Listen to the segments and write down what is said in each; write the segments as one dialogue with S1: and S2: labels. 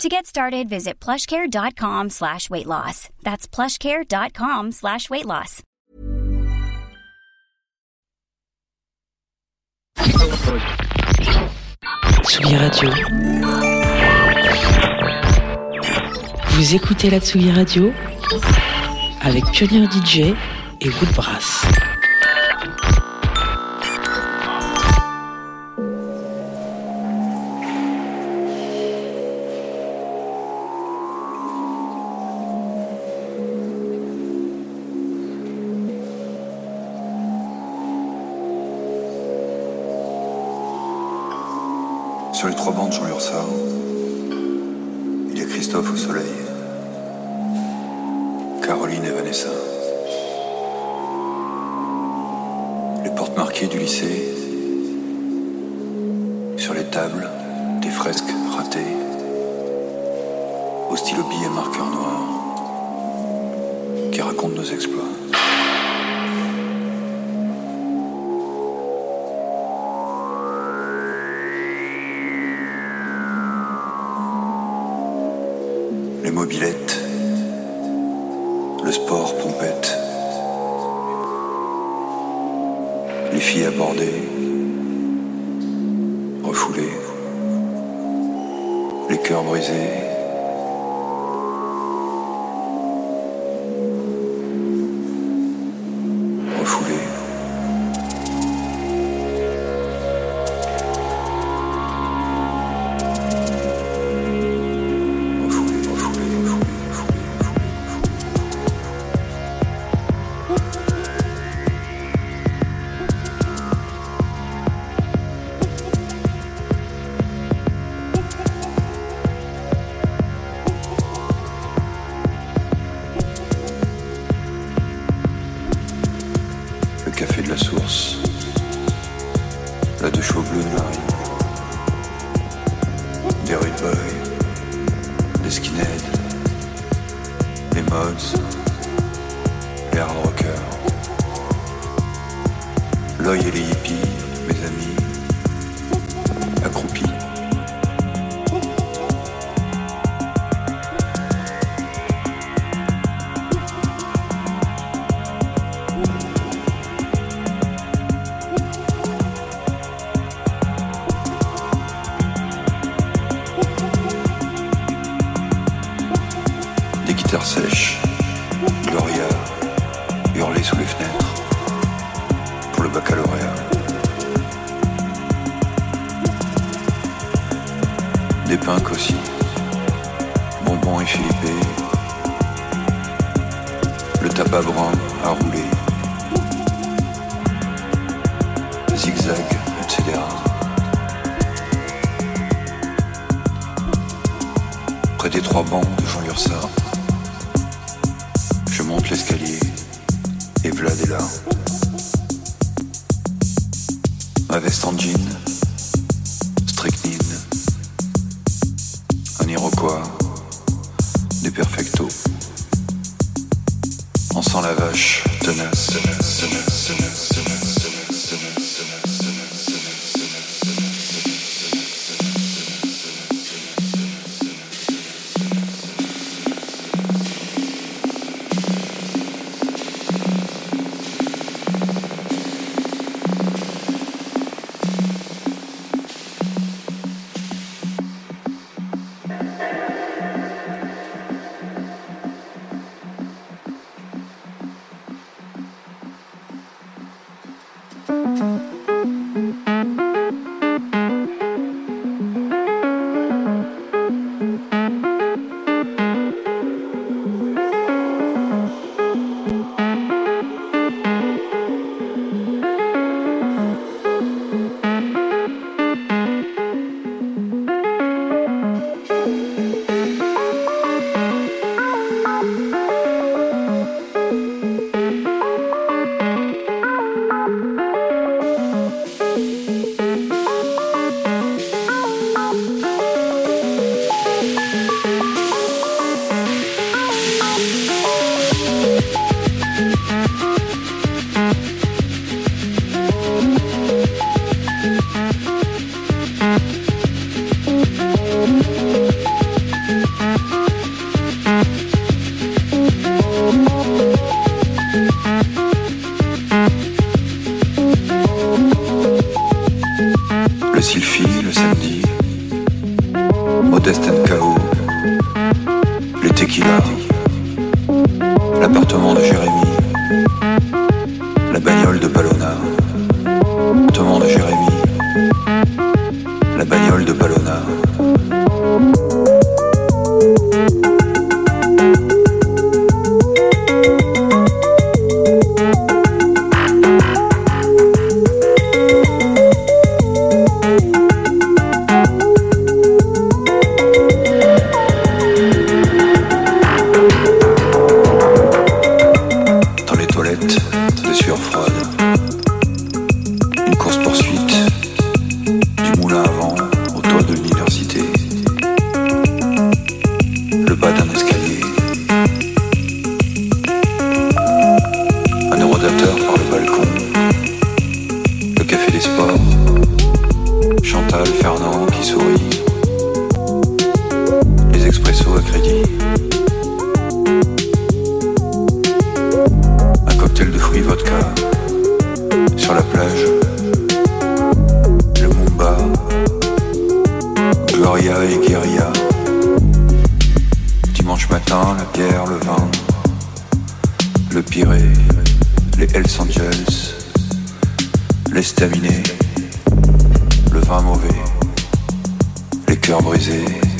S1: To get started, visit plushcare.com slash weight loss. That's plushcare.com slash weight loss.
S2: Radio. Vous écoutez la Tsugi Radio avec Pionnier DJ et Woodbrass.
S3: Des fresques ratées, au stylo billet marqueur noir, qui racontent nos exploits. les mobilettes, le sport pompette, les filles abordées, les cœurs brisés. Tabac brun à rouler, zigzag, etc. Près des trois bancs de Jean Lursa, je monte l'escalier et Vlad est là. Ma veste en jean, dimanche matin, la bière, le vin, le piré, les Hells Angels, l'estaminet, le vin mauvais, les cœurs brisés.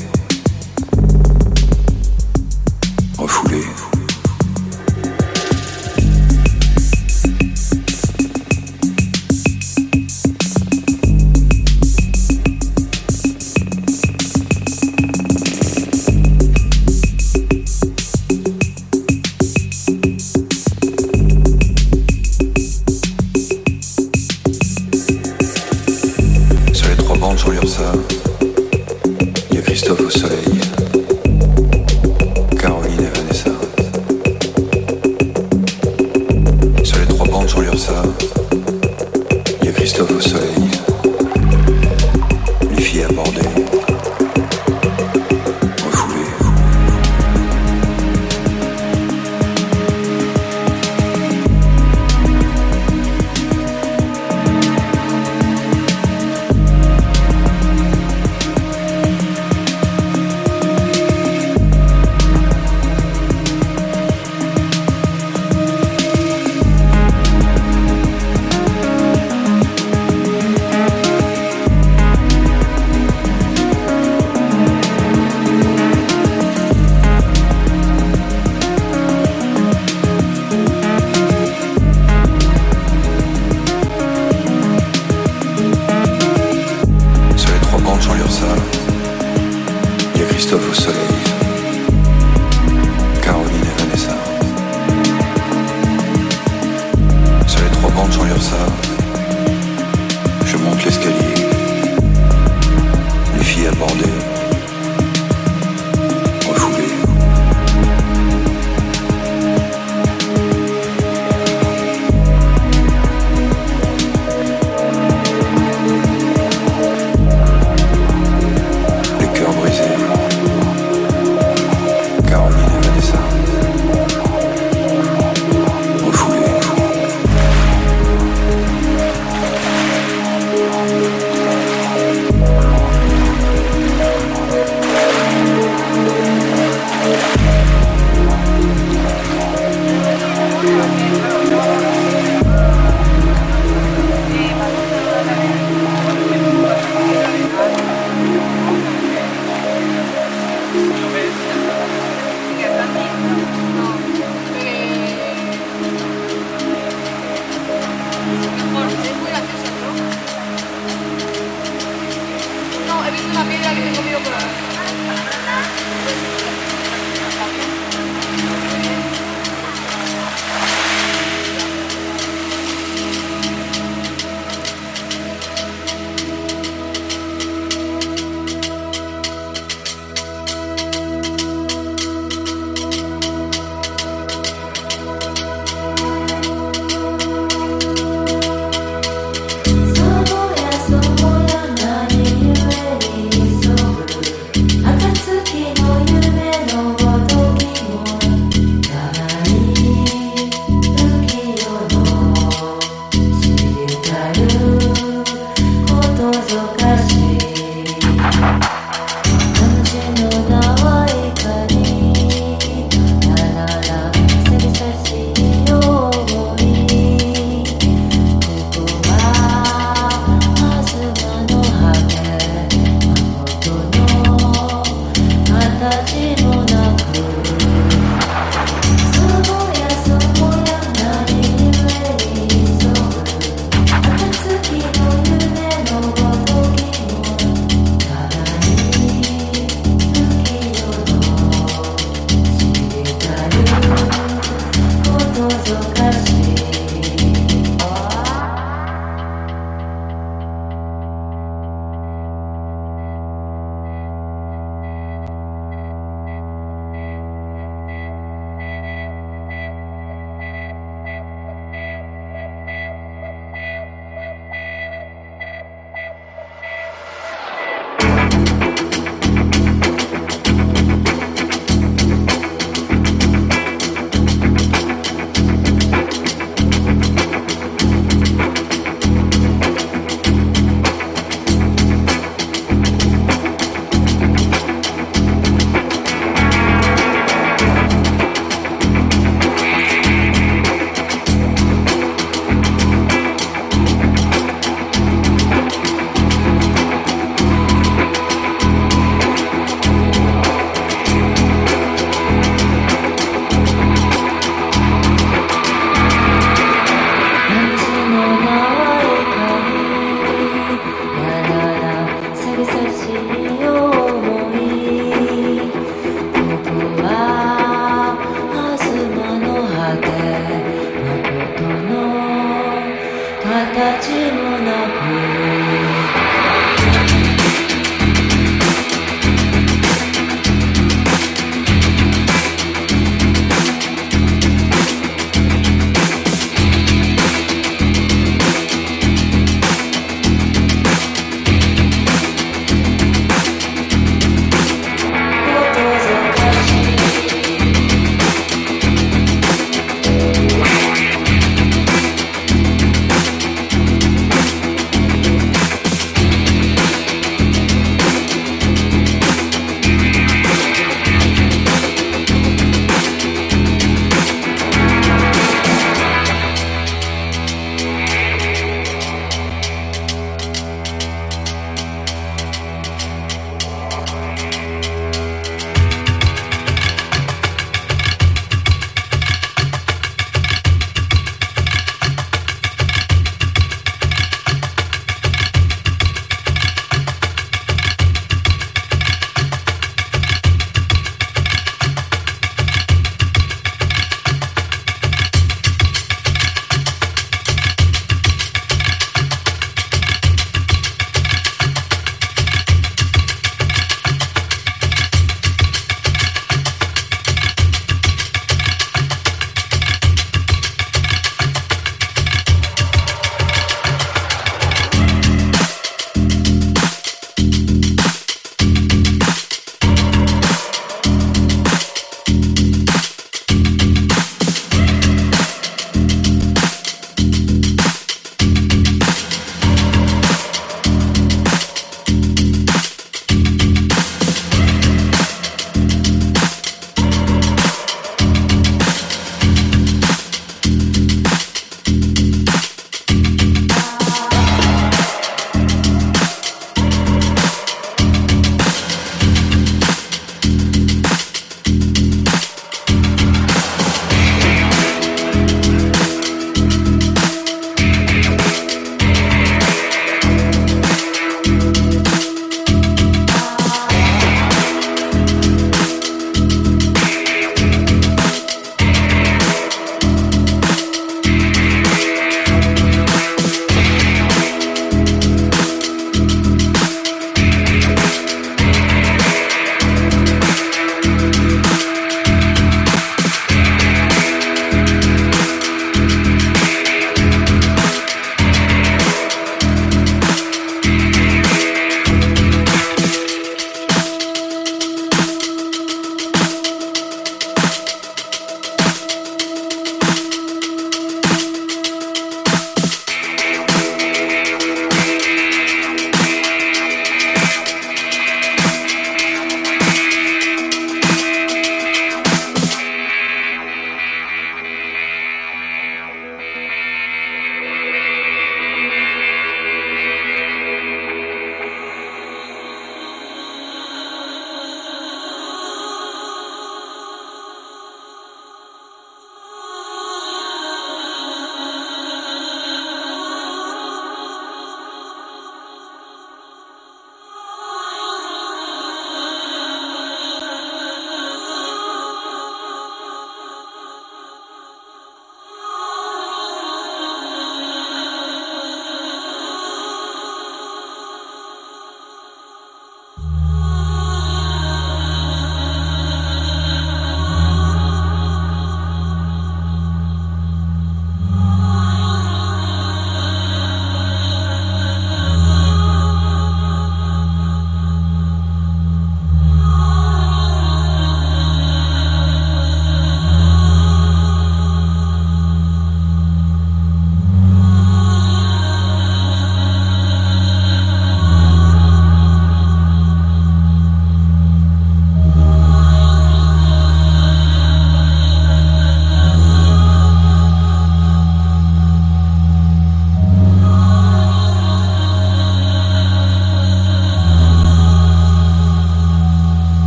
S3: Christophe au soleil, Caroline et Vanessa. Sur les trois bandes, j'en ça. Je monte l'escalier.